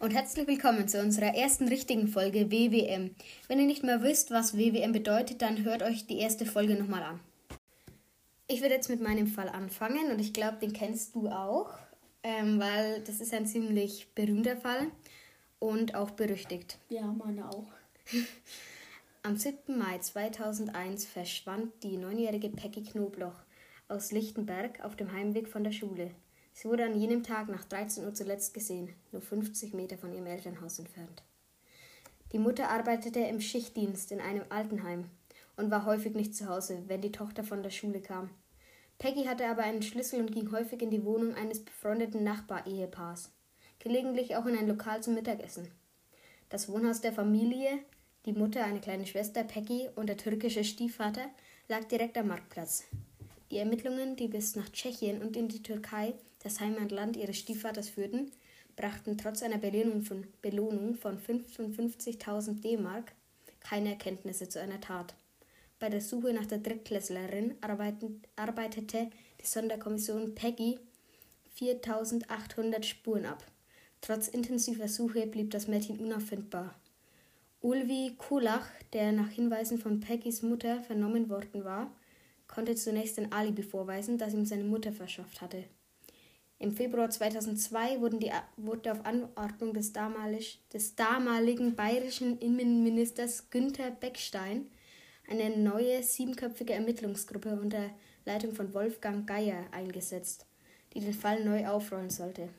und herzlich willkommen zu unserer ersten richtigen Folge WWM. Wenn ihr nicht mehr wisst, was WWM bedeutet, dann hört euch die erste Folge nochmal an. Ich werde jetzt mit meinem Fall anfangen und ich glaube, den kennst du auch, ähm, weil das ist ein ziemlich berühmter Fall und auch berüchtigt. Ja, meine auch. Am 7. Mai 2001 verschwand die neunjährige Peggy Knobloch aus Lichtenberg auf dem Heimweg von der Schule. Sie wurde an jenem Tag nach 13 Uhr zuletzt gesehen, nur 50 Meter von ihrem Elternhaus entfernt. Die Mutter arbeitete im Schichtdienst in einem Altenheim und war häufig nicht zu Hause, wenn die Tochter von der Schule kam. Peggy hatte aber einen Schlüssel und ging häufig in die Wohnung eines befreundeten Nachbarehepaars, gelegentlich auch in ein Lokal zum Mittagessen. Das Wohnhaus der Familie, die Mutter, eine kleine Schwester, Peggy und der türkische Stiefvater, lag direkt am Marktplatz. Die Ermittlungen, die bis nach Tschechien und in die Türkei das Heimatland ihres Stiefvaters führten, brachten trotz einer Belohnung von, Belohnung von 55.000 D-Mark keine Erkenntnisse zu einer Tat. Bei der Suche nach der Drittklässlerin arbeitete die Sonderkommission Peggy 4.800 Spuren ab. Trotz intensiver Suche blieb das Mädchen unauffindbar. Ulvi Kulach, der nach Hinweisen von Peggys Mutter vernommen worden war, konnte zunächst ein Alibi vorweisen, das ihm seine Mutter verschafft hatte. Im Februar 2002 wurden die, wurde auf Anordnung des, damalig, des damaligen bayerischen Innenministers Günther Beckstein eine neue siebenköpfige Ermittlungsgruppe unter Leitung von Wolfgang Geier eingesetzt, die den Fall neu aufrollen sollte.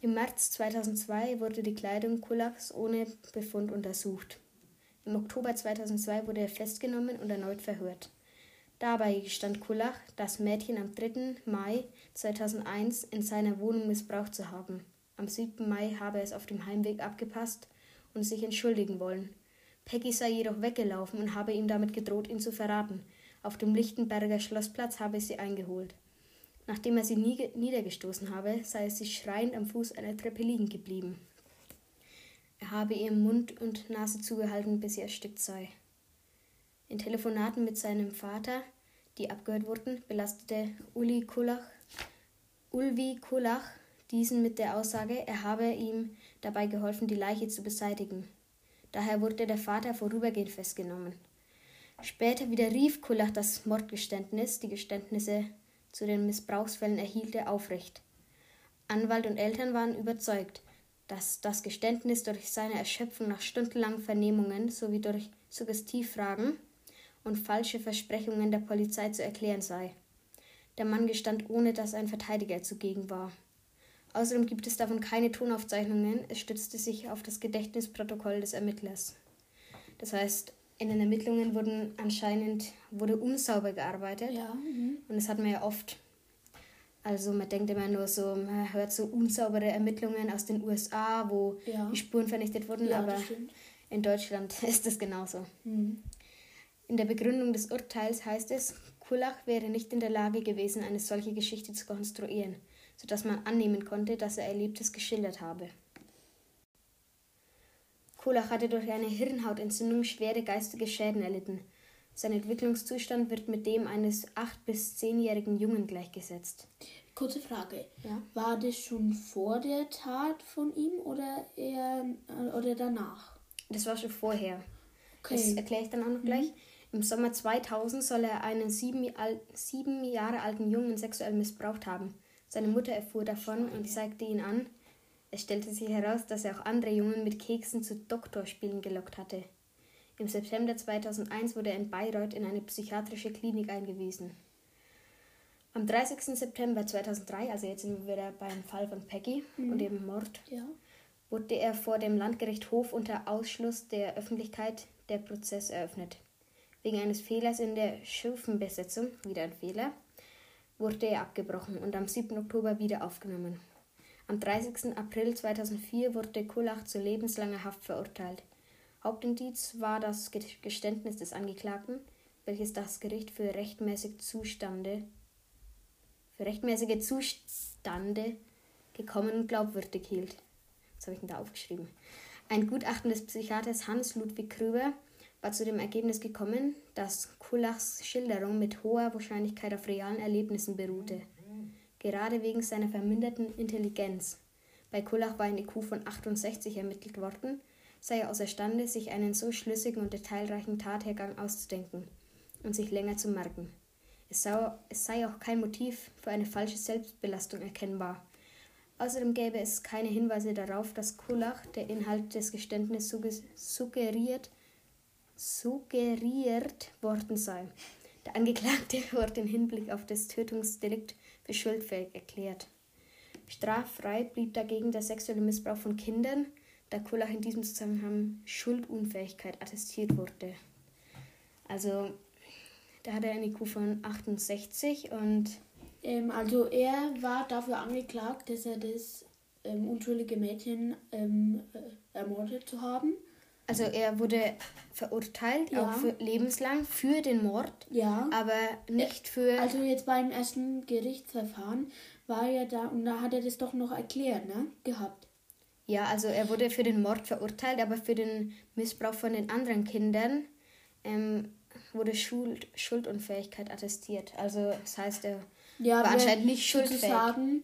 Im März 2002 wurde die Kleidung Kulaks ohne Befund untersucht. Im Oktober 2002 wurde er festgenommen und erneut verhört. Dabei gestand Kulach, das Mädchen am 3. Mai 2001 in seiner Wohnung missbraucht zu haben. Am 7. Mai habe es auf dem Heimweg abgepasst und sich entschuldigen wollen. Peggy sei jedoch weggelaufen und habe ihm damit gedroht, ihn zu verraten. Auf dem Lichtenberger Schlossplatz habe sie eingeholt. Nachdem er sie nie niedergestoßen habe, sei sie schreiend am Fuß einer Treppe liegen geblieben. Er habe ihr Mund und Nase zugehalten, bis sie erstickt sei. In Telefonaten mit seinem Vater, die abgehört wurden, belastete Uli Kulach, Ulvi Kulach diesen mit der Aussage, er habe ihm dabei geholfen, die Leiche zu beseitigen. Daher wurde der Vater vorübergehend festgenommen. Später widerrief Kulach das Mordgeständnis, die Geständnisse zu den Missbrauchsfällen erhielt er aufrecht. Anwalt und Eltern waren überzeugt, dass das Geständnis durch seine Erschöpfung nach stundenlangen Vernehmungen sowie durch Suggestivfragen und falsche Versprechungen der Polizei zu erklären sei. Der Mann gestand, ohne dass ein Verteidiger zugegen war. Außerdem gibt es davon keine Tonaufzeichnungen, es stützte sich auf das Gedächtnisprotokoll des Ermittlers. Das heißt, in den Ermittlungen wurden anscheinend wurde unsauber gearbeitet. Ja, mhm. Und das hat man ja oft. Also man denkt immer nur so, man hört so unsaubere Ermittlungen aus den USA, wo ja. die Spuren vernichtet wurden, ja, aber in Deutschland ist das genauso. Mhm. In der Begründung des Urteils heißt es, Kulach wäre nicht in der Lage gewesen, eine solche Geschichte zu konstruieren, sodass man annehmen konnte, dass er Erlebtes geschildert habe. Kulach hatte durch eine Hirnhautentzündung schwere geistige Schäden erlitten. Sein Entwicklungszustand wird mit dem eines acht- bis zehnjährigen Jungen gleichgesetzt. Kurze Frage. Ja? War das schon vor der Tat von ihm oder eher äh, oder danach? Das war schon vorher. Okay. Das erkläre ich dann auch noch gleich. Im Sommer 2000 soll er einen sieben, sieben Jahre alten Jungen sexuell missbraucht haben. Seine Mutter erfuhr davon und zeigte ihn an. Es stellte sich heraus, dass er auch andere Jungen mit Keksen zu Doktorspielen gelockt hatte. Im September 2001 wurde er in Bayreuth in eine psychiatrische Klinik eingewiesen. Am 30. September 2003, also jetzt sind wir wieder beim Fall von Peggy und dem Mord, Ja. wurde er vor dem Landgericht Hof unter Ausschluss der Öffentlichkeit der Prozess eröffnet. Wegen eines Fehlers in der Schürfenbesetzung, wieder ein Fehler, wurde er abgebrochen und am 7. Oktober wieder aufgenommen. Am 30. April 2004 wurde Kulach zu lebenslanger Haft verurteilt. Hauptindiz war das Ge- Geständnis des Angeklagten, welches das Gericht für rechtmäßig Zustande für rechtmäßige Zustande gekommen und glaubwürdig hielt. Was habe ich denn da aufgeschrieben? Ein Gutachten des Psychiaters Hans Ludwig Krüber war zu dem Ergebnis gekommen, dass Kulachs Schilderung mit hoher Wahrscheinlichkeit auf realen Erlebnissen beruhte. Gerade wegen seiner verminderten Intelligenz Bei Kullach war eine IQ von 68 ermittelt worden, sei er außerstande, sich einen so schlüssigen und detailreichen Tathergang auszudenken und sich länger zu merken. Es sei auch kein Motiv für eine falsche Selbstbelastung erkennbar. Außerdem gäbe es keine Hinweise darauf, dass Kullach der Inhalt des Geständnisses suggeriert, suggeriert worden sei. Der Angeklagte wurde im Hinblick auf das Tötungsdelikt für schuldfähig erklärt. Straffrei blieb dagegen der sexuelle Missbrauch von Kindern, da Kullach in diesem Zusammenhang Schuldunfähigkeit attestiert wurde. Also, da hat er eine IQ von 68 und. Ähm, also, er war dafür angeklagt, dass er das ähm, unschuldige Mädchen ähm, äh, ermordet zu haben. Also er wurde verurteilt, ja. auch für lebenslang, für den Mord, ja. aber nicht für... Also jetzt beim ersten Gerichtsverfahren war er da und da hat er das doch noch erklärt, ne? Gehabt. Ja, also er wurde für den Mord verurteilt, aber für den Missbrauch von den anderen Kindern ähm, wurde Schuld, Schuldunfähigkeit attestiert. Also das heißt, er ja, war anscheinend nicht schuldfähig. Sozusagen,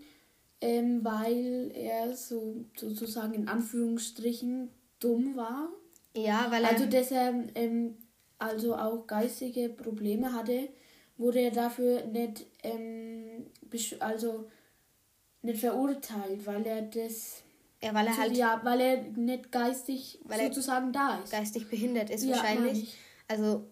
ähm, weil er so sozusagen in Anführungsstrichen dumm war ja, weil er. Also, dass er ähm, also auch geistige Probleme hatte, wurde er dafür nicht, ähm, also nicht verurteilt, weil er das. Ja, weil er halt. Ja, weil er nicht geistig weil sozusagen da ist. Geistig behindert ist ja, wahrscheinlich. Also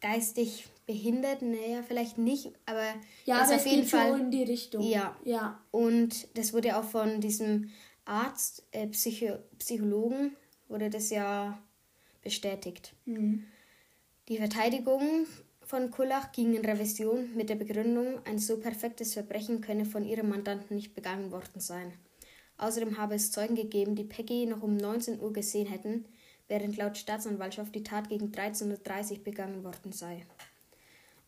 geistig behindert, naja, vielleicht nicht, aber ja, aber auf jeden Fall in die Richtung. Ja. ja. Und das wurde auch von diesem Arzt, äh, Psycho Psychologen wurde das ja bestätigt. Mhm. Die Verteidigung von Kullach ging in Revision mit der Begründung, ein so perfektes Verbrechen könne von ihrem Mandanten nicht begangen worden sein. Außerdem habe es Zeugen gegeben, die Peggy noch um 19 Uhr gesehen hätten, während laut Staatsanwaltschaft die Tat gegen 13.30 Uhr begangen worden sei.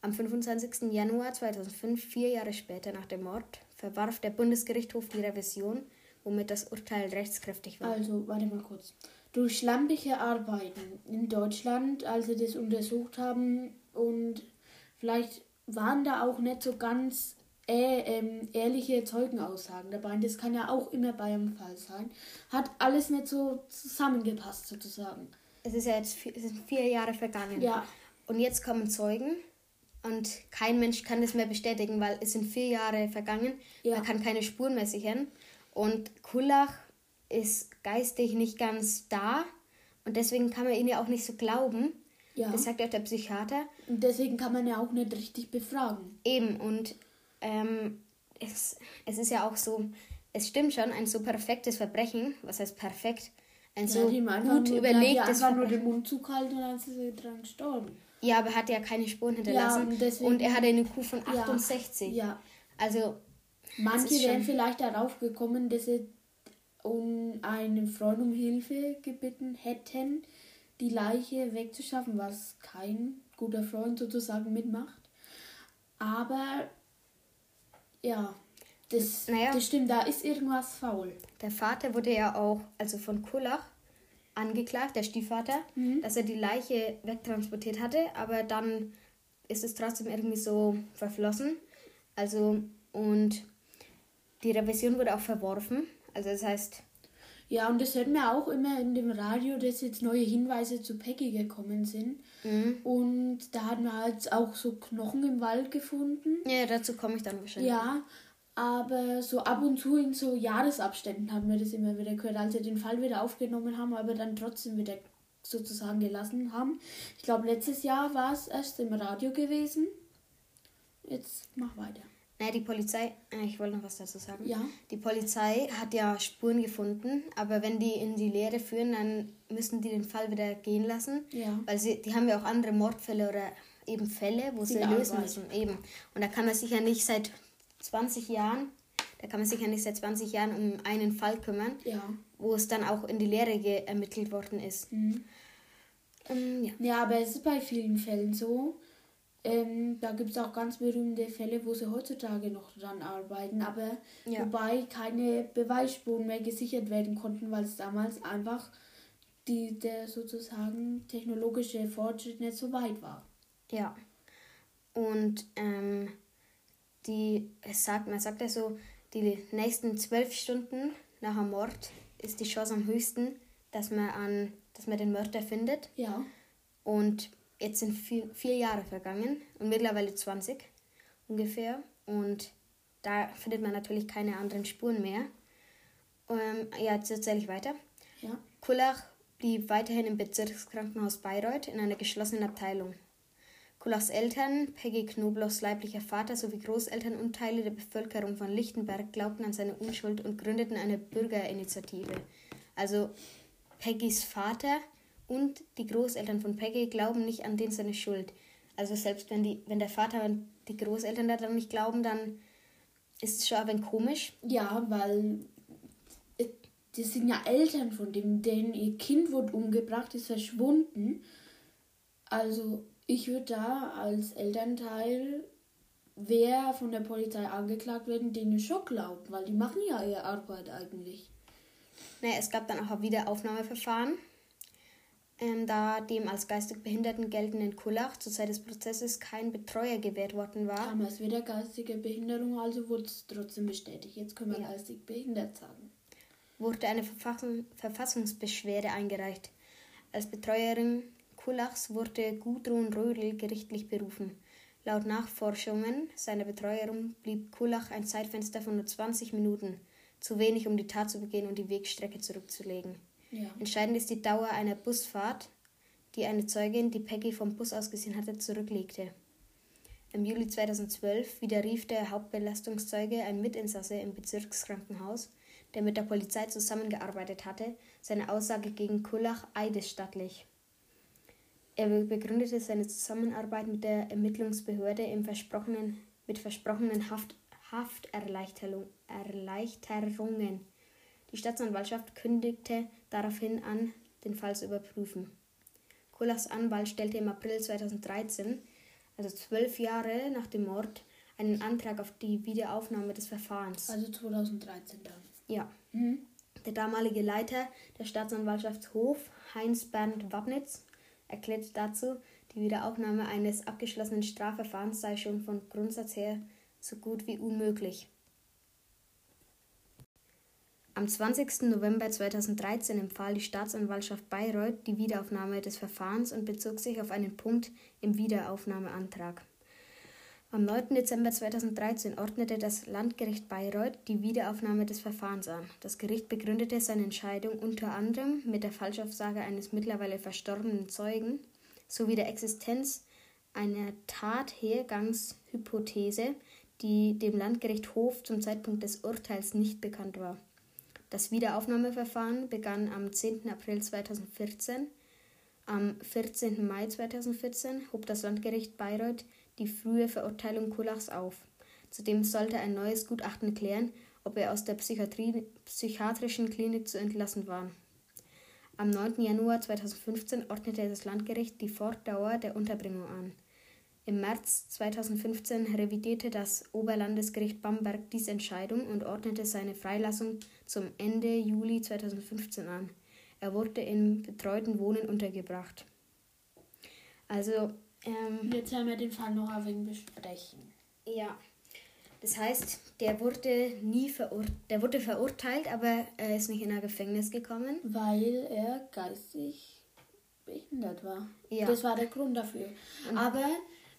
Am 25. Januar 2005, vier Jahre später nach dem Mord, verwarf der Bundesgerichtshof die Revision, womit das Urteil rechtskräftig war. Also, warte mal kurz durch schlampige Arbeiten in Deutschland, als sie das untersucht haben und vielleicht waren da auch nicht so ganz äh, ähm, ehrliche Zeugenaussagen dabei. Und das kann ja auch immer bei einem Fall sein. Hat alles nicht so zusammengepasst sozusagen. Es ist ja jetzt vier, sind vier Jahre vergangen. Ja. Und jetzt kommen Zeugen und kein Mensch kann das mehr bestätigen, weil es sind vier Jahre vergangen. Ja. Man kann keine Spuren mehr sichern. Und Kullach ist geistig nicht ganz da und deswegen kann man ihn ja auch nicht so glauben. Ja. Das sagt auch der Psychiater. Und deswegen kann man ja auch nicht richtig befragen. Eben, und ähm, es, es ist ja auch so, es stimmt schon, ein so perfektes Verbrechen, was heißt perfekt, ein so ja, gut nur, überlegtes Verbrechen. nur den Mund zugehalten und dann ist sie dran gestorben. Ja, aber er hat ja keine Spuren hinterlassen. Ja, und, deswegen, und, er hatte eine Kuh von 68. Ja. ja. Also. Manche wären vielleicht darauf gekommen, dass sie um einen Freund um Hilfe gebeten hätten, die Leiche wegzuschaffen, was kein guter Freund sozusagen mitmacht. Aber ja, das, naja, das stimmt, da ist irgendwas faul. Der Vater wurde ja auch, also von Kullach, angeklagt, der Stiefvater, mhm. dass er die Leiche wegtransportiert hatte, aber dann ist es trotzdem irgendwie so verflossen. Also, und die Revision wurde auch verworfen. Also das heißt. Ja, und das hört man auch immer in dem Radio, dass jetzt neue Hinweise zu Peggy gekommen sind. Mhm. Und da hat man halt auch so Knochen im Wald gefunden. Ja, dazu komme ich dann wahrscheinlich. Ja, aber so ab und zu in so Jahresabständen haben wir das immer wieder gehört, als sie den Fall wieder aufgenommen haben, aber dann trotzdem wieder sozusagen gelassen haben. Ich glaube, letztes Jahr war es erst im Radio gewesen. Jetzt mach weiter. Naja, die Polizei, äh, ich wollte noch was dazu sagen. Ja. Die Polizei hat ja Spuren gefunden, aber wenn die in die Lehre führen, dann müssen die den Fall wieder gehen lassen. Ja. Weil sie, die haben ja auch andere Mordfälle oder eben Fälle, wo sie, sie lösen müssen. Eben. Und da kann man sich ja nicht seit 20 Jahren, da kann man sich ja nicht seit 20 Jahren um einen Fall kümmern, ja. wo es dann auch in die Lehre ermittelt worden ist. Mhm. Ähm, ja. ja, aber es ist bei vielen Fällen so, ähm, da gibt es auch ganz berühmte Fälle, wo sie heutzutage noch dran arbeiten, aber ja. wobei keine Beweisspuren mehr gesichert werden konnten, weil es damals einfach die, der sozusagen technologische Fortschritt nicht so weit war. Ja. Und ähm, die, es sagt, man sagt ja so, die nächsten zwölf Stunden nach einem Mord ist die Chance am höchsten, dass man, an, dass man den Mörder findet. Ja. Und jetzt sind vier, vier Jahre vergangen und mittlerweile 20 ungefähr. Und da findet man natürlich keine anderen Spuren mehr. Ähm, ja, jetzt erzähle ich weiter. Ja. Kullach blieb weiterhin im Bezirkskrankenhaus Bayreuth in einer geschlossenen Abteilung. Kullachs Eltern, Peggy Knoblochs leiblicher Vater sowie Großeltern und Teile der Bevölkerung von Lichtenberg glaubten an seine Unschuld und gründeten eine Bürgerinitiative. Also Peggys Vater und die Großeltern von Peggy glauben nicht an den seine Schuld. Also selbst wenn, die, wenn der Vater und die Großeltern daran nicht glauben, dann ist es schon ein wenig komisch. Ja, weil äh, das sind ja Eltern von dem, denen ihr Kind wurde umgebracht, ist verschwunden. Also ich würde da als Elternteil, wer von der Polizei angeklagt werden, denen schon glauben, weil die machen ja ihre Arbeit eigentlich. Naja, es gab dann auch ein Wiederaufnahmeverfahren, ähm, da dem als geistig Behinderten geltenden Kullach zur Zeit des Prozesses kein Betreuer gewährt worden war. Damals wieder geistige Behinderung, also wurde es trotzdem bestätigt. Jetzt können wir ja. geistig behindert sagen. Wurde eine Verfassung, Verfassungsbeschwerde eingereicht. Als Betreuerin Kullachs wurde Gudrun Rödel gerichtlich berufen. Laut Nachforschungen seiner Betreuerin blieb Kullach ein Zeitfenster von nur 20 Minuten, zu wenig, um die Tat zu begehen und die Wegstrecke zurückzulegen. Ja. Entscheidend ist die Dauer einer Busfahrt, die eine Zeugin, die Peggy vom Bus aus gesehen hatte, zurücklegte. Im Juli 2012 widerrief der Hauptbelastungszeuge, ein Mitinsasse im Bezirkskrankenhaus, der mit der Polizei zusammengearbeitet hatte, seine Aussage gegen Kullach eidesstattlich. Er begründete seine Zusammenarbeit mit der Ermittlungsbehörde im versprochenen, mit versprochenen Haft, Hafterleichterungen. Die Staatsanwaltschaft kündigte daraufhin an, den Fall zu überprüfen. Kullachs Anwalt stellte im April 2013, also zwölf Jahre nach dem Mord, einen Antrag auf die Wiederaufnahme des Verfahrens. Also 2013 dann. Ja. Mhm. Der damalige Leiter der Staatsanwaltschaftshof, Heinz Bernd Wabnitz, erklärte dazu, die Wiederaufnahme eines abgeschlossenen Strafverfahrens sei schon von Grundsatz her so gut wie unmöglich. Am 20. November 2013 empfahl die Staatsanwaltschaft Bayreuth die Wiederaufnahme des Verfahrens und bezog sich auf einen Punkt im Wiederaufnahmeantrag. Am 9. Dezember 2013 ordnete das Landgericht Bayreuth die Wiederaufnahme des Verfahrens an. Das Gericht begründete seine Entscheidung unter anderem mit der Falschaussage eines mittlerweile verstorbenen Zeugen sowie der Existenz einer Tathergangshypothese, die dem Landgericht Hof zum Zeitpunkt des Urteils nicht bekannt war. Das Wiederaufnahmeverfahren begann am 10. April 2014. Am 14. Mai 2014 hob das Landgericht Bayreuth die frühe Verurteilung Kulachs auf. Zudem sollte ein neues Gutachten klären, ob er aus der psychiatrischen Klinik zu entlassen war. Am 9. Januar 2015 ordnete das Landgericht die Fortdauer der Unterbringung an. Im März 2015 revidierte das Oberlandesgericht Bamberg diese Entscheidung und ordnete seine Freilassung zum Ende Juli 2015 an. Er wurde im betreuten Wohnen untergebracht. Also ähm, Jetzt werden wir den Fall noch ein wenig besprechen. Ja. Das heißt, der wurde nie verurteilt, der wurde verurteilt, aber er ist nicht in ein Gefängnis gekommen. Weil er geistig behindert war. Ja. Das war der Grund dafür. Und aber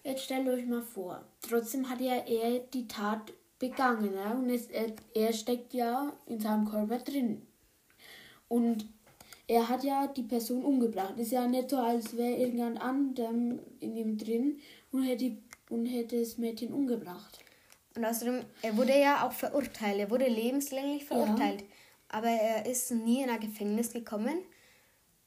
jetzt stellt euch mal vor, trotzdem hat ja er die Tat begangen. Ja? Und es, er, er steckt ja in seinem Körper drin. Und er hat ja die Person umgebracht. Ist ja nicht so, als wäre irgendjemand anderem in ihm drin und hätte, und hätte das Mädchen umgebracht. Und außerdem, er wurde ja auch verurteilt. Er wurde lebenslänglich verurteilt. Ja. Aber er ist nie in ein Gefängnis gekommen.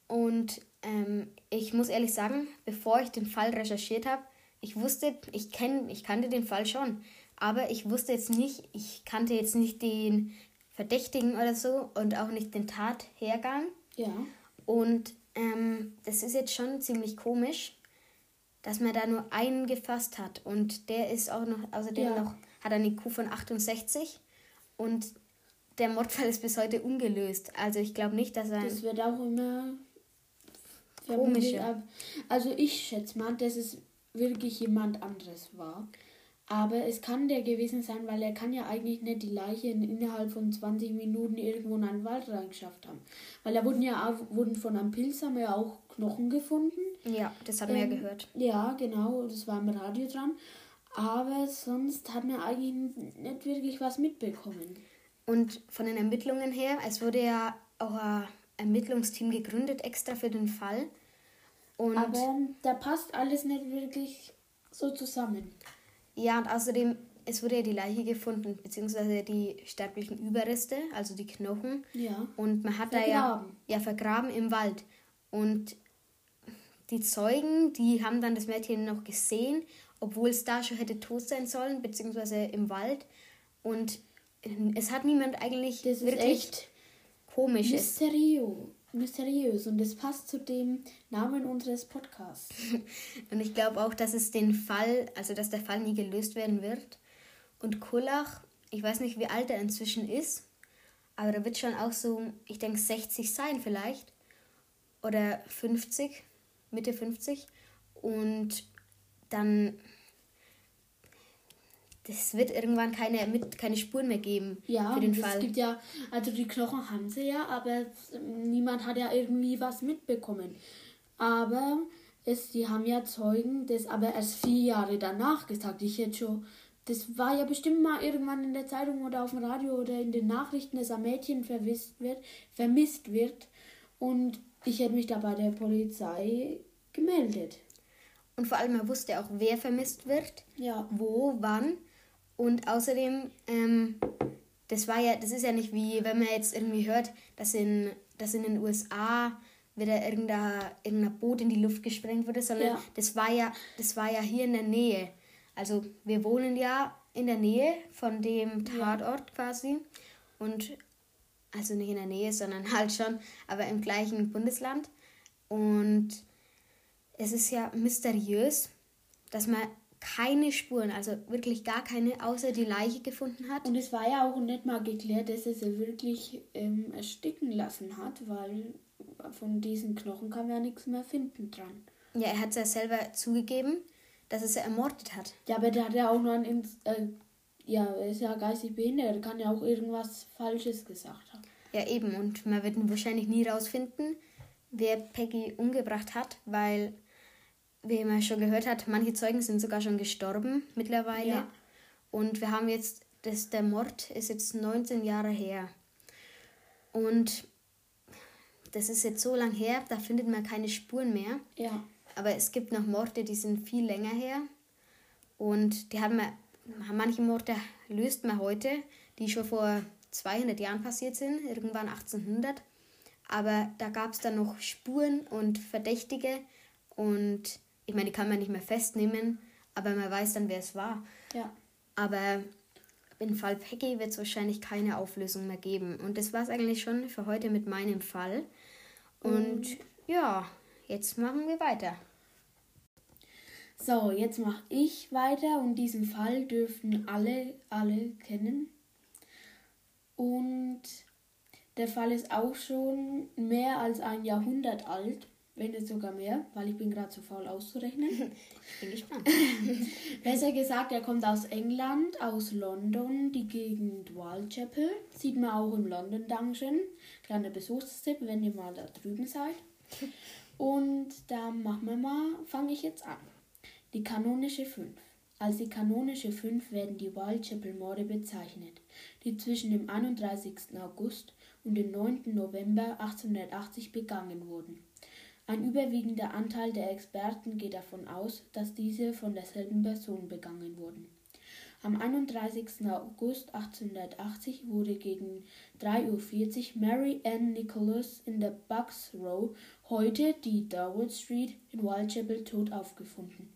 Und ähm, ich muss ehrlich sagen, bevor ich den Fall recherchiert habe, ich wusste, ich, kenn, ich kannte den Fall schon. Aber ich wusste jetzt nicht, ich kannte jetzt nicht den Verdächtigen oder so und auch nicht den Tathergang. Ja. Und ähm, das ist jetzt schon ziemlich komisch, dass man da nur einen gefasst hat. Und der ist auch noch, außerdem ja. noch, hat eine IQ von 68 und der Mordfall ist bis heute ungelöst. Also ich glaube nicht, dass er. Das wird auch immer komischer. Also ich schätze mal, dass es wirklich jemand anderes war. Aber es kann der gewesen sein, weil er kann ja eigentlich nicht die Leiche innerhalb von 20 Minuten irgendwo in einen Wald reingeschafft haben. Weil da wurden ja auch, wurden von einem Pilz haben ja auch Knochen gefunden. Ja, das haben ähm, wir ja gehört. Ja, genau, das war im Radio dran. Aber sonst hat man eigentlich nicht wirklich was mitbekommen. Und von den Ermittlungen her, es wurde ja auch ein Ermittlungsteam gegründet extra für den Fall. Und Aber da passt alles nicht wirklich so zusammen. Ja, und außerdem, es wurde ja die Leiche gefunden, beziehungsweise die sterblichen Überreste, also die Knochen. Ja. Und man hat vergraben. da ja, ja vergraben im Wald. Und die Zeugen, die haben dann das Mädchen noch gesehen, obwohl es da schon hätte tot sein sollen, beziehungsweise im Wald. Und es hat niemand eigentlich das wirklich komisch. Mysteriös. Mysteriös und das passt zu dem Namen unseres Podcasts. und ich glaube auch, dass es den Fall, also dass der Fall nie gelöst werden wird. Und Kullach, ich weiß nicht, wie alt er inzwischen ist, aber da wird schon auch so, ich denke, 60 sein vielleicht. Oder 50, Mitte 50. Und dann das wird irgendwann keine, mit, keine Spuren mehr geben ja, für den Fall. Es gibt ja, also die Knochen haben sie ja, aber niemand hat ja irgendwie was mitbekommen. Aber es, die haben ja Zeugen, das aber erst vier Jahre danach gesagt. Ich hätte schon, das war ja bestimmt mal irgendwann in der Zeitung oder auf dem Radio oder in den Nachrichten, dass ein Mädchen vermisst wird, vermisst wird. Und ich hätte mich da bei der Polizei gemeldet. Und vor allem, er wusste auch, wer vermisst wird, ja. wo, wann. Und außerdem, ähm, das war ja, das ist ja nicht wie, wenn man jetzt irgendwie hört, dass in, dass in den USA wieder irgendein, irgendein Boot in die Luft gesprengt wurde, sondern ja. das war ja, das war ja hier in der Nähe. Also wir wohnen ja in der Nähe von dem Tatort ja. quasi. Und also nicht in der Nähe, sondern halt schon, aber im gleichen Bundesland. Und es ist ja mysteriös, dass man keine Spuren, also wirklich gar keine, außer die Leiche gefunden hat. Und es war ja auch nicht mal geklärt, dass er sie wirklich ähm, ersticken lassen hat, weil von diesen Knochen kann man ja nichts mehr finden dran. Ja, er hat es ja selber zugegeben, dass er sie ermordet hat. Ja, aber der hat ja auch noch ein. Äh, ja, er ist ja geistig behindert, er kann ja auch irgendwas Falsches gesagt haben. Ja, eben, und man wird wahrscheinlich nie rausfinden, wer Peggy umgebracht hat, weil wie man schon gehört hat, manche Zeugen sind sogar schon gestorben mittlerweile. Ja. Und wir haben jetzt, das, der Mord ist jetzt 19 Jahre her. Und das ist jetzt so lang her, da findet man keine Spuren mehr. Ja. Aber es gibt noch Morde, die sind viel länger her. Und die haben wir, manche Morde löst man heute, die schon vor 200 Jahren passiert sind, irgendwann 1800. Aber da gab es dann noch Spuren und Verdächtige. Und ich meine, die kann man nicht mehr festnehmen, aber man weiß dann, wer es war. Ja. Aber im Fall Peggy wird es wahrscheinlich keine Auflösung mehr geben. Und das war es eigentlich schon für heute mit meinem Fall. Und mhm. ja, jetzt machen wir weiter. So, jetzt mache ich weiter und diesen Fall dürften alle, alle kennen. Und der Fall ist auch schon mehr als ein Jahrhundert alt wenn nicht sogar mehr, weil ich bin gerade zu faul auszurechnen. bin gespannt. Besser gesagt, er kommt aus England, aus London, die Gegend Whitechapel. Sieht man auch im London Dungeon. Kleiner Besuchstipp, wenn ihr mal da drüben seid. Und da machen wir mal, fange ich jetzt an. Die kanonische 5. Als die kanonische 5 werden die Whitechapel-Morde bezeichnet, die zwischen dem 31. August und dem 9. November 1880 begangen wurden. Ein überwiegender Anteil der Experten geht davon aus, dass diese von derselben Person begangen wurden. Am 31. August 1880 wurde gegen 3.40 Uhr Mary Ann Nicholas in der Bucks Row, heute die Darwood Street, in Whitechapel tot aufgefunden.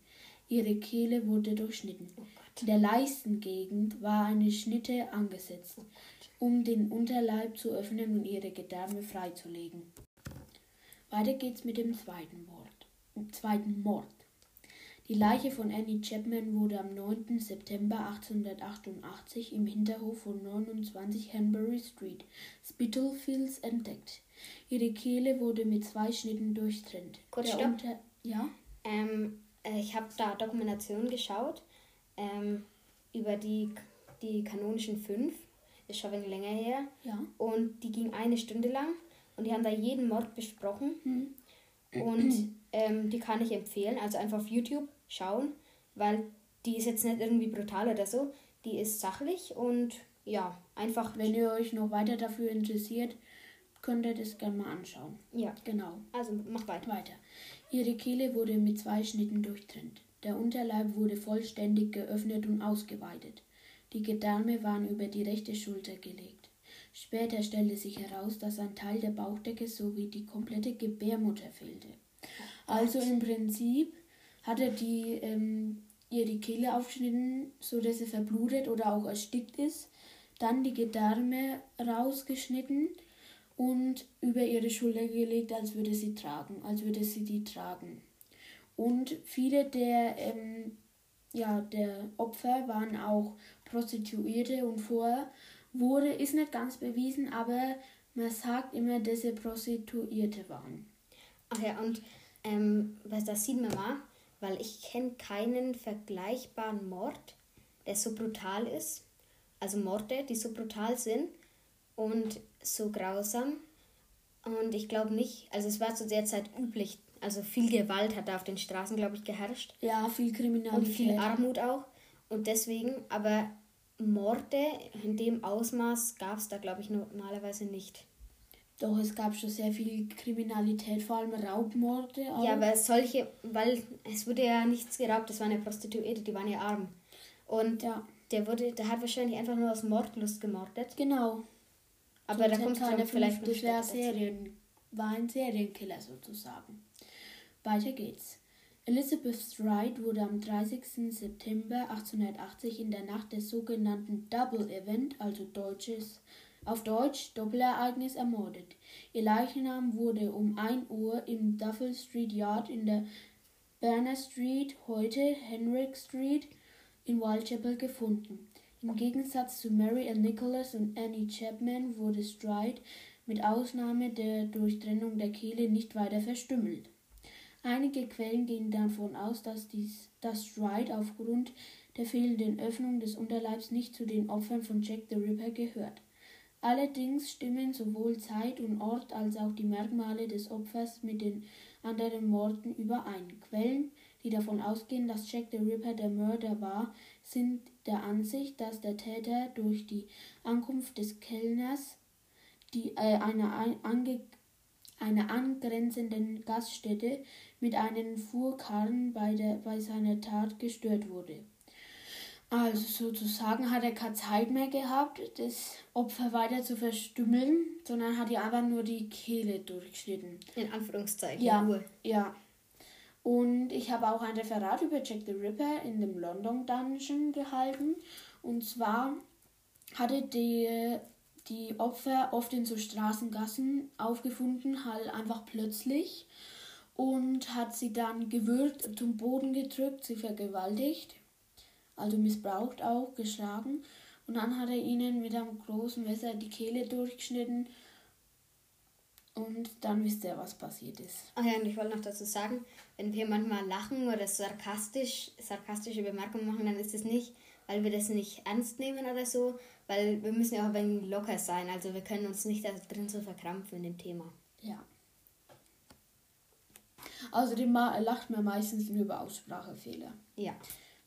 Ihre Kehle wurde durchschnitten. Oh in der Leistengegend war eine Schnitte angesetzt, um den Unterleib zu öffnen und ihre Gedärme freizulegen. Weiter geht's mit dem zweiten Mord. Zweiten Mord. Die Leiche von Annie Chapman wurde am 9. September 1888 im Hinterhof von 29 Hanbury Street, Spitalfields, entdeckt. Ihre Kehle wurde mit zwei Schnitten durchtrennt. Kurz stopp. Unter ja? Ähm, äh, ich habe da Dokumentationen geschaut. Ähm, über die, die kanonischen fünf. Ist schon ein wenig länger her. Ja. Und die ging eine Stunde lang. Und die haben da jeden Mord besprochen. Mhm. Und ähm, die kann ich empfehlen. Also einfach auf YouTube schauen. Weil die ist jetzt nicht irgendwie brutal oder so. Die ist sachlich und ja, einfach. Wenn ihr euch noch weiter dafür interessiert, könnt ihr das gerne mal anschauen. Ja. Genau. Also mach weiter. Weiter. Ihre Kehle wurde mit zwei Schnitten durchtrennt. Der Unterleib wurde vollständig geöffnet und ausgeweitet. Die Gedärme waren über die rechte Schulter gelegt. Später stellte sich heraus, dass ein Teil der Bauchdecke sowie die komplette Gebärmutter fehlte. Also im Prinzip hatte die ähm, ihr die Kehle aufgeschnitten, so dass sie verblutet oder auch erstickt ist, dann die Gedärme rausgeschnitten und über ihre Schulter gelegt, als würde sie tragen, als würde sie die tragen. Und viele der, ähm, ja, der Opfer waren auch Prostituierte und vorher wurde, ist nicht ganz bewiesen, aber man sagt immer, dass sie Prostituierte waren. Ach ja, und ähm, was das sieht man mal, weil ich kenne keinen vergleichbaren Mord, der so brutal ist. Also Morde, die so brutal sind und so grausam. Und ich glaube nicht, also es war zu der Zeit üblich, also viel Gewalt hat da auf den Straßen, glaube ich, geherrscht. Ja, viel Kriminalität. Und viel Armut auch. Und deswegen, aber Morde in dem Ausmaß gab es da, glaube ich, normalerweise nicht. Doch, es gab schon sehr viel Kriminalität, vor allem Raubmorde. Auch. Ja, aber solche, weil es wurde ja nichts geraubt, das waren ja Prostituierte, die waren ja arm. Und ja. der wurde, der hat wahrscheinlich einfach nur aus Mordlust gemordet. Genau. Aber da kommt keine vielleicht das wäre Serien, war ein Serienkiller sozusagen. Weiter geht's. Elizabeth Stride wurde am 30. September 1880 in der Nacht des sogenannten Double Event, also deutsches, auf Deutsch Doppelereignis, ermordet. Ihr Leichnam wurde um 1 Uhr im Duffel Street Yard in der Berner Street, heute Henrik Street, in Whitechapel gefunden. Im Gegensatz zu Mary Ann Nicholas und Annie Chapman wurde Stride mit Ausnahme der Durchtrennung der Kehle nicht weiter verstümmelt. Einige Quellen gehen davon aus, dass, dies, dass Stride aufgrund der fehlenden Öffnung des Unterleibs nicht zu den Opfern von Jack the Ripper gehört. Allerdings stimmen sowohl Zeit und Ort als auch die Merkmale des Opfers mit den anderen Morden überein. Quellen, die davon ausgehen, dass Jack the Ripper der Mörder war, sind der Ansicht, dass der Täter durch die Ankunft des Kellners die, äh, einer, ange, einer angrenzenden Gaststätte mit einem Fuhrkarren bei, der, bei seiner Tat gestört wurde. Also sozusagen hat er keine Zeit mehr gehabt, das Opfer weiter zu verstümmeln, sondern hat ihr einfach nur die Kehle durchgeschnitten. In Anführungszeichen. Ja, nur. ja. Und ich habe auch ein Referat über Jack the Ripper in dem London Dungeon gehalten. Und zwar hatte die, die Opfer oft in so Straßengassen aufgefunden, halt einfach plötzlich. Und hat sie dann gewürgt, zum Boden gedrückt, sie vergewaltigt. Also missbraucht auch, geschlagen. Und dann hat er ihnen mit einem großen Messer die Kehle durchgeschnitten und dann wisst ihr, was passiert ist. Ach ja, und ich wollte noch dazu sagen, wenn wir manchmal lachen oder sarkastisch, sarkastische Bemerkungen machen, dann ist es nicht, weil wir das nicht ernst nehmen oder so, weil wir müssen ja auch ein wenig locker sein. Also wir können uns nicht da drin so verkrampfen in dem Thema. Ja. Außerdem lacht man meistens nur über Aussprachefehler. Ja.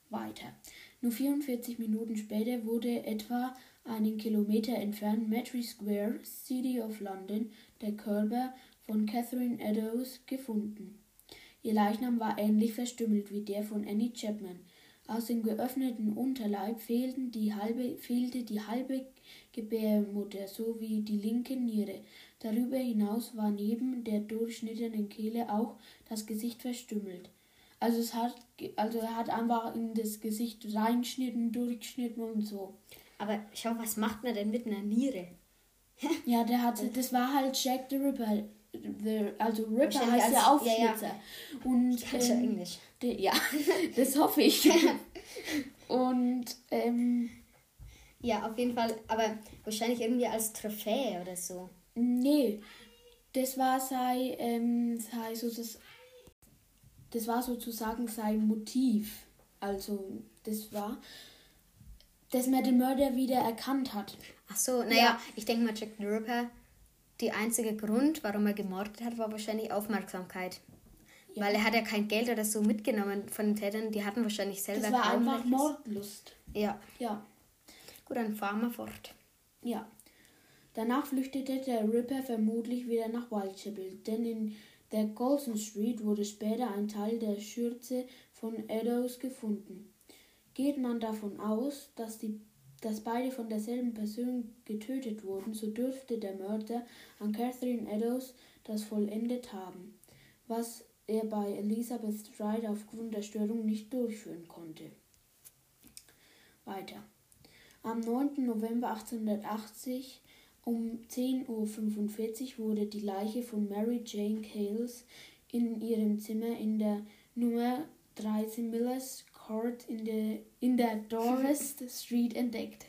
Weiter. Nur 44 Minuten später wurde etwa einen Kilometer entfernt Metry Square, City of London, der Körper von Catherine Eddowes gefunden. Ihr Leichnam war ähnlich verstümmelt wie der von Annie Chapman. Aus dem geöffneten Unterleib fehlten die halbe, fehlte die halbe Gebärmutter sowie die linke Niere. Darüber hinaus war neben der durchschnittenen Kehle auch das Gesicht verstümmelt. Also es hat, also er hat einfach in das Gesicht reingeschnitten, durchgeschnitten und so. Aber schau, was macht man denn mit einer Niere? ja, der hatte, das war halt Jack the Ripper. The, also Ripper heißt als, ja Aufschlitzer. Ja, ja. Und, ich kann ähm, schon Englisch. De, ja, das hoffe ich. und ähm, ja, auf jeden Fall, aber wahrscheinlich irgendwie als Trophäe oder so. Nee, das war sei, ähm, sei so das, das war sozusagen sein Motiv. Also das war dass man den Mörder wieder erkannt hat. Ach so, naja, ja. ich denke mal, Jack the Ripper, der einzige Grund, warum er gemordet hat, war wahrscheinlich Aufmerksamkeit. Ja. Weil er hat ja kein Geld oder so mitgenommen von den Tätern, die hatten wahrscheinlich selber Das war einfach. Mordlust. Ja. Ja. Gut, dann fahren wir fort. Ja. Danach flüchtete der Ripper vermutlich wieder nach Whitechapel, denn in der Golson Street wurde später ein Teil der Schürze von Eddowes gefunden. Geht man davon aus, dass, die, dass beide von derselben Person getötet wurden, so dürfte der Mörder an Catherine Eddowes das vollendet haben, was er bei Elizabeth Stride aufgrund der Störung nicht durchführen konnte. Weiter. Am 9. November 1880 um 10.45 Uhr wurde die Leiche von Mary Jane Cales in ihrem Zimmer in der Nummer 13 Millers Court in der, in der Dorset Street entdeckt.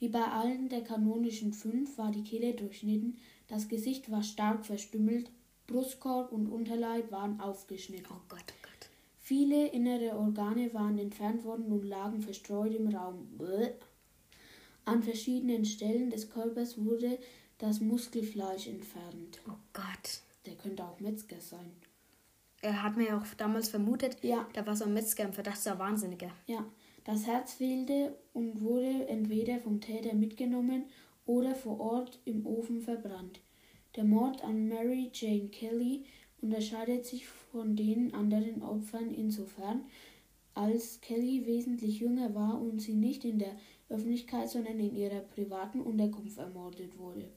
Wie bei allen der kanonischen fünf war die Kehle durchschnitten, das Gesicht war stark verstümmelt, Brustkorb und Unterleib waren aufgeschnitten. Oh Gott, oh Gott. Viele innere Organe waren entfernt worden und lagen verstreut im Raum. Bäh. An verschiedenen Stellen des Körpers wurde das Muskelfleisch entfernt. Oh Gott. Der könnte auch Metzger sein. Er hat mir ja auch damals vermutet, ja. da war so ein Metzger im Verdacht, so ein Wahnsinniger. Ja, das Herz fehlte und wurde entweder vom Täter mitgenommen oder vor Ort im Ofen verbrannt. Der Mord an Mary Jane Kelly unterscheidet sich von den anderen Opfern insofern, als Kelly wesentlich jünger war und sie nicht in der Öffentlichkeit, sondern in ihrer privaten Unterkunft ermordet wurde.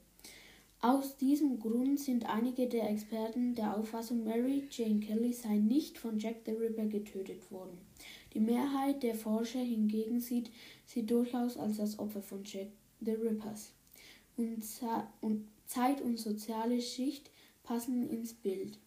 Aus diesem Grund sind einige der Experten der Auffassung, Mary Jane Kelly sei nicht von Jack the Ripper getötet worden. Die Mehrheit der Forscher hingegen sieht sie durchaus als das Opfer von Jack the Rippers. Und, Zeit und soziale Schicht passen ins Bild.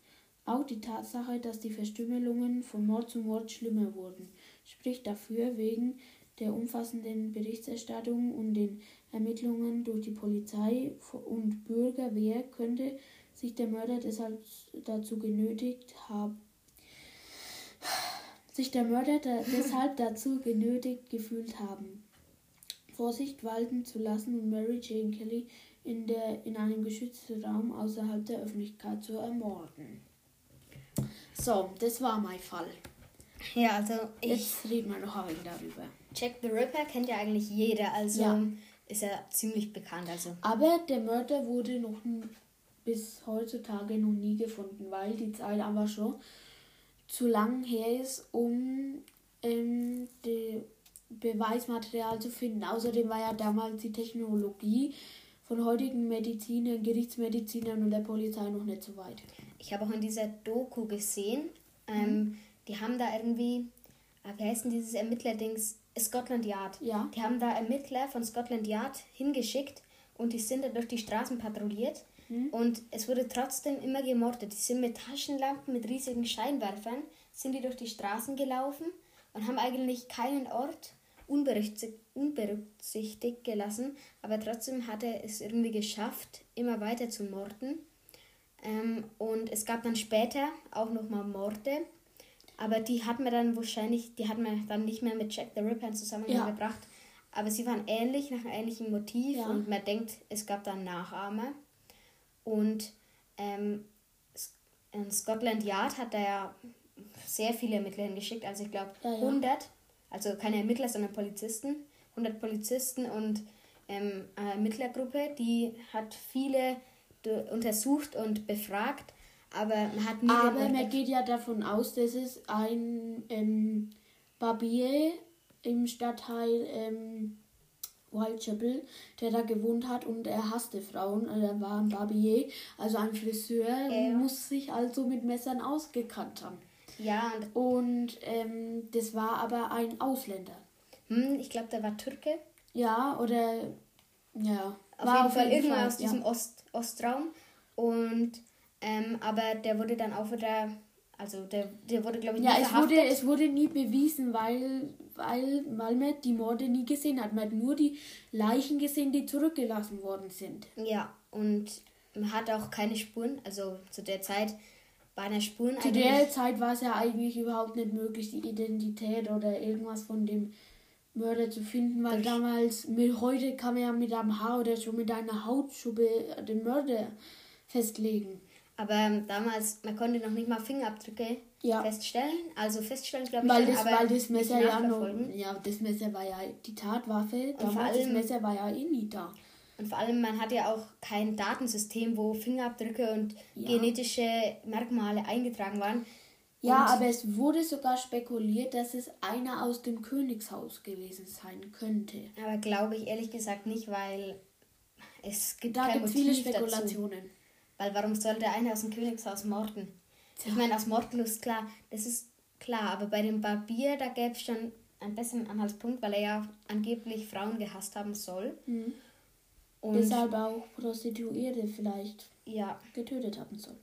Auch die Tatsache, dass die Verstümmelungen von Mord zu Mord schlimmer wurden, spricht dafür, wegen der umfassenden Berichterstattung und den Ermittlungen durch die Polizei und Bürgerwehr könnte sich der Mörder deshalb dazu genötigt haben, sich der Mörder da deshalb dazu genötigt gefühlt haben, Vorsicht walten zu lassen und Mary Jane Kelly in, der, in einem geschützten Raum außerhalb der Öffentlichkeit zu ermorden. So, das war mein Fall. Ja, also ich. Jetzt reden wir noch ein wenig darüber. Jack the Ripper kennt ja eigentlich jeder, also ja. ist er ziemlich bekannt. Also. Aber der Mörder wurde noch bis heutzutage noch nie gefunden, weil die Zeit aber schon zu lang her ist, um ähm, Beweismaterial zu finden. Außerdem war ja damals die Technologie von heutigen Medizinern, Gerichtsmedizinern und der Polizei noch nicht so weit. Ich habe auch in dieser Doku gesehen, ähm, mhm. die haben da irgendwie, ah, wie heißt denn dieses Ermittlerdings? Scotland Yard. Ja. Die haben da Ermittler von Scotland Yard hingeschickt und die sind da durch die Straßen patrouilliert. Mhm. Und es wurde trotzdem immer gemordet. Die sind mit Taschenlampen, mit riesigen Scheinwerfern, sind die durch die Straßen gelaufen und haben eigentlich keinen Ort unberücksichtigt gelassen, aber trotzdem hat er es irgendwie geschafft, immer weiter zu morden. Ähm, und es gab dann später auch nochmal Morde, aber die hat man dann wahrscheinlich, die hat man dann nicht mehr mit Jack the Ripper in Zusammenhang ja. gebracht. Aber sie waren ähnlich, nach einem ähnlichen Motiv ja. und man denkt, es gab dann Nachahmer. Und ähm, Scotland Yard hat da ja sehr viele Ermittler hingeschickt, also ich glaube ja, 100, also keine Ermittler, sondern Polizisten, 100 Polizisten und ähm, eine Ermittlergruppe, die hat viele untersucht und befragt aber man hat nie Aber man geht ja davon aus, dass es ein ähm, Barbier im Stadtteil ähm, Whitechapel, der da gewohnt hat und er hasste Frauen. Also er war ein Barbier, also ein Friseur, ja. muss sich also mit Messern ausgekannt haben. Ja. Und ähm, das war aber ein Ausländer. Hm, ich glaube, der war Türke. Ja, oder ja. Auf war jeden Fall irgendwann aus diesem ja. Ost, Ostraum. Und ähm, aber der wurde dann auch wieder, also der, der wurde, glaube ich, nie Ja, es wurde, es wurde nie bewiesen, weil, weil, weil man die Morde nie gesehen hat. Man hat nur die Leichen gesehen, die zurückgelassen worden sind. Ja, und man hat auch keine Spuren, also zu der Zeit waren ja Spuren Zu der Zeit war es ja eigentlich überhaupt nicht möglich, die Identität oder irgendwas von dem Mörder zu finden, weil damals, mit heute kann man ja mit einem Haar oder schon mit einer Hautschuppe den Mörder festlegen. Aber damals, man konnte noch nicht mal Fingerabdrücke ja. feststellen. Also feststellen, glaube ich, weil das, weil das Messer ja noch, ja, das Messer war ja die Tatwaffe. Damals allem, das Messer war ja eh nie da. Und vor allem, man hat ja auch kein Datensystem, wo Fingerabdrücke und ja. genetische Merkmale eingetragen waren. Ja, und aber es wurde sogar spekuliert, dass es einer aus dem Königshaus gewesen sein könnte. Aber glaube ich ehrlich gesagt nicht, weil es gibt da Motiv viele Spekulationen. Dazu. Weil warum sollte einer aus dem Königshaus morden? Tja. Ich meine, aus Mordlust, klar, das ist klar, aber bei dem Barbier, da gäbe es schon einen besseren Anhaltspunkt, weil er ja angeblich Frauen gehasst haben soll. Mhm. Und Deshalb auch Prostituierte vielleicht ja. getötet haben soll.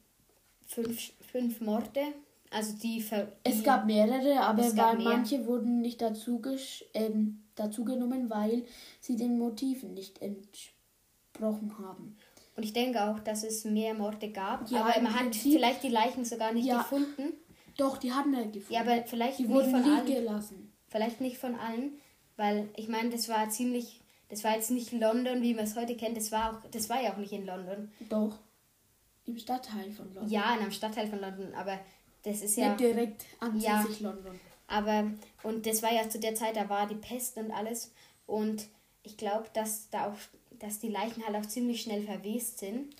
Fünf, fünf Morde, also die, die Es gab mehrere, aber gab mehr. manche wurden nicht dazu, ähm, dazu genommen, weil sie den Motiven nicht entsprochen haben. Und ich denke auch, dass es mehr Morde gab, ja, aber man hat vielleicht die Leichen sogar nicht ja. gefunden. Doch, die haben wir gefunden. Ja, aber vielleicht die nicht von allen. Gelassen. Vielleicht nicht von allen, weil ich meine, das war ziemlich das war jetzt nicht London, wie man es heute kennt. Das war, auch, das war ja auch nicht in London. Doch. Im Stadtteil von London. Ja, in einem Stadtteil von London. Aber das ist ja. Nicht direkt an ja, London. Aber, und das war ja zu der Zeit, da war die Pest und alles. Und ich glaube, dass da auch, dass die Leichen halt auch ziemlich schnell verwest sind.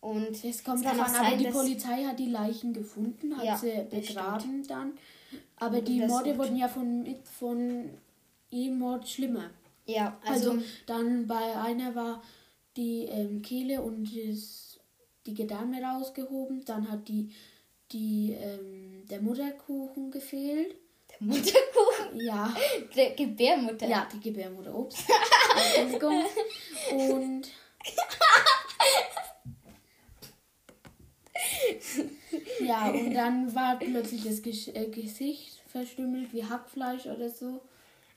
Und es kommt davon an, aber die Polizei hat die Leichen gefunden, hat ja, sie begraben dann. Aber die Morde wurden ja von, von jedem Mord schlimmer. Ja, also, also dann bei einer war die ähm, Kehle und das, die Gedärme rausgehoben, dann hat die, die ähm, der Mutterkuchen gefehlt. Mutterkuchen? Ja. Der Gebärmutter. Ja, die Gebärmutter. Ups. und ja, und dann war plötzlich das äh, Gesicht verstümmelt wie Hackfleisch oder so.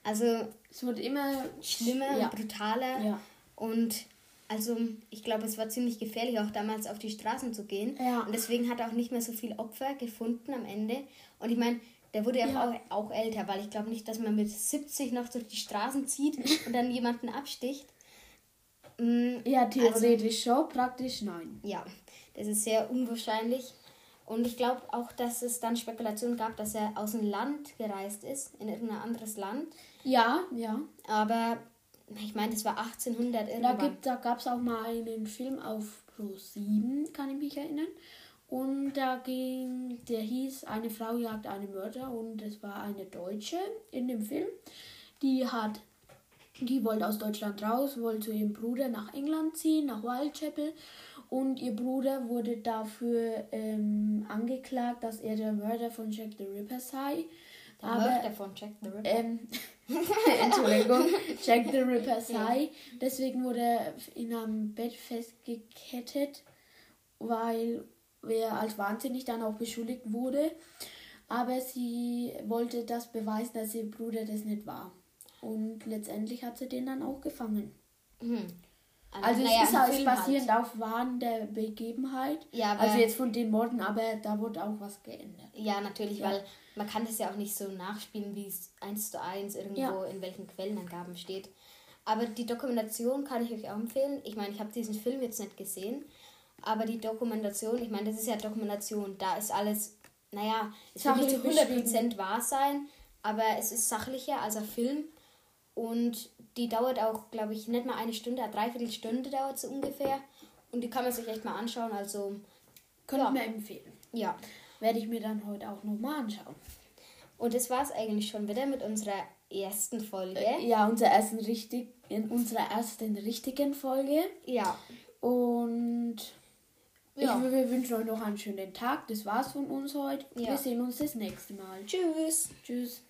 Also es wird immer schlimmer ja. brutaler. Ja. Und also ich glaube, es war ziemlich gefährlich, auch damals auf die Straßen zu gehen. Ja. Und deswegen hat er auch nicht mehr so viele Opfer gefunden am Ende. Und ich meine, der wurde ja, ja. Auch, auch älter, weil ich glaube nicht, dass man mit 70 noch durch die Straßen zieht und dann jemanden absticht. Mm, ja, theoretisch also, schon, praktisch nein. Ja, das ist sehr unwahrscheinlich. Und ich glaube auch, dass es dann Spekulationen gab, dass er aus dem Land gereist ist, in irgendein anderes Land. Ja, ja. Aber ich meine, das war 1800 irgendwann. Da, gibt, da gab es auch mal einen Film auf Pro 7, kann ich mich erinnern. Und da ging, der hieß Eine Frau jagt einen Mörder und es war eine Deutsche in dem Film. Die hat, die wollte aus Deutschland raus, wollte zu ihrem Bruder nach England ziehen, nach Whitechapel und ihr Bruder wurde dafür ähm, angeklagt, dass er der Mörder von Jack the Ripper sei. Der Aber, Mörder von Jack the Ripper? Ähm, Entschuldigung, Jack the Ripper sei. Deswegen wurde er in einem Bett festgekettet, weil er als wahnsinnig dann auch beschuldigt wurde. Aber sie wollte das beweisen, dass ihr Bruder das nicht war. Und letztendlich hat sie den dann auch gefangen. Mhm. Also, naja, es ist halt basierend halt. auf Wahn der Begebenheit. Ja, also jetzt von den Morden, aber da wurde auch was geändert. Ja, natürlich, ja. weil man kann das ja auch nicht so nachspielen, wie es eins zu eins irgendwo ja. in welchen Quellenangaben steht. Aber die Dokumentation kann ich euch auch empfehlen. Ich meine, ich habe diesen Film jetzt nicht gesehen, aber die Dokumentation, ich meine, das ist ja Dokumentation, da ist alles, naja, es wird nicht zu 100% wahr sein, aber es ist sachlicher als ein Film und die dauert auch, glaube ich, nicht mal eine Stunde, eine Dreiviertelstunde dauert sie ungefähr. Und die kann man sich echt mal anschauen. Also. Könnte ja. mir empfehlen. Ja. Werde ich mir dann heute auch nochmal anschauen. Und das war es eigentlich schon wieder mit unserer ersten Folge. Äh, ja, unserer ersten richtig, in unserer ersten richtigen Folge. Ja. Und ja. Ich, wir wünschen euch noch einen schönen Tag. Das war's von uns heute. Ja. Wir sehen uns das nächste Mal. Tschüss. Tschüss.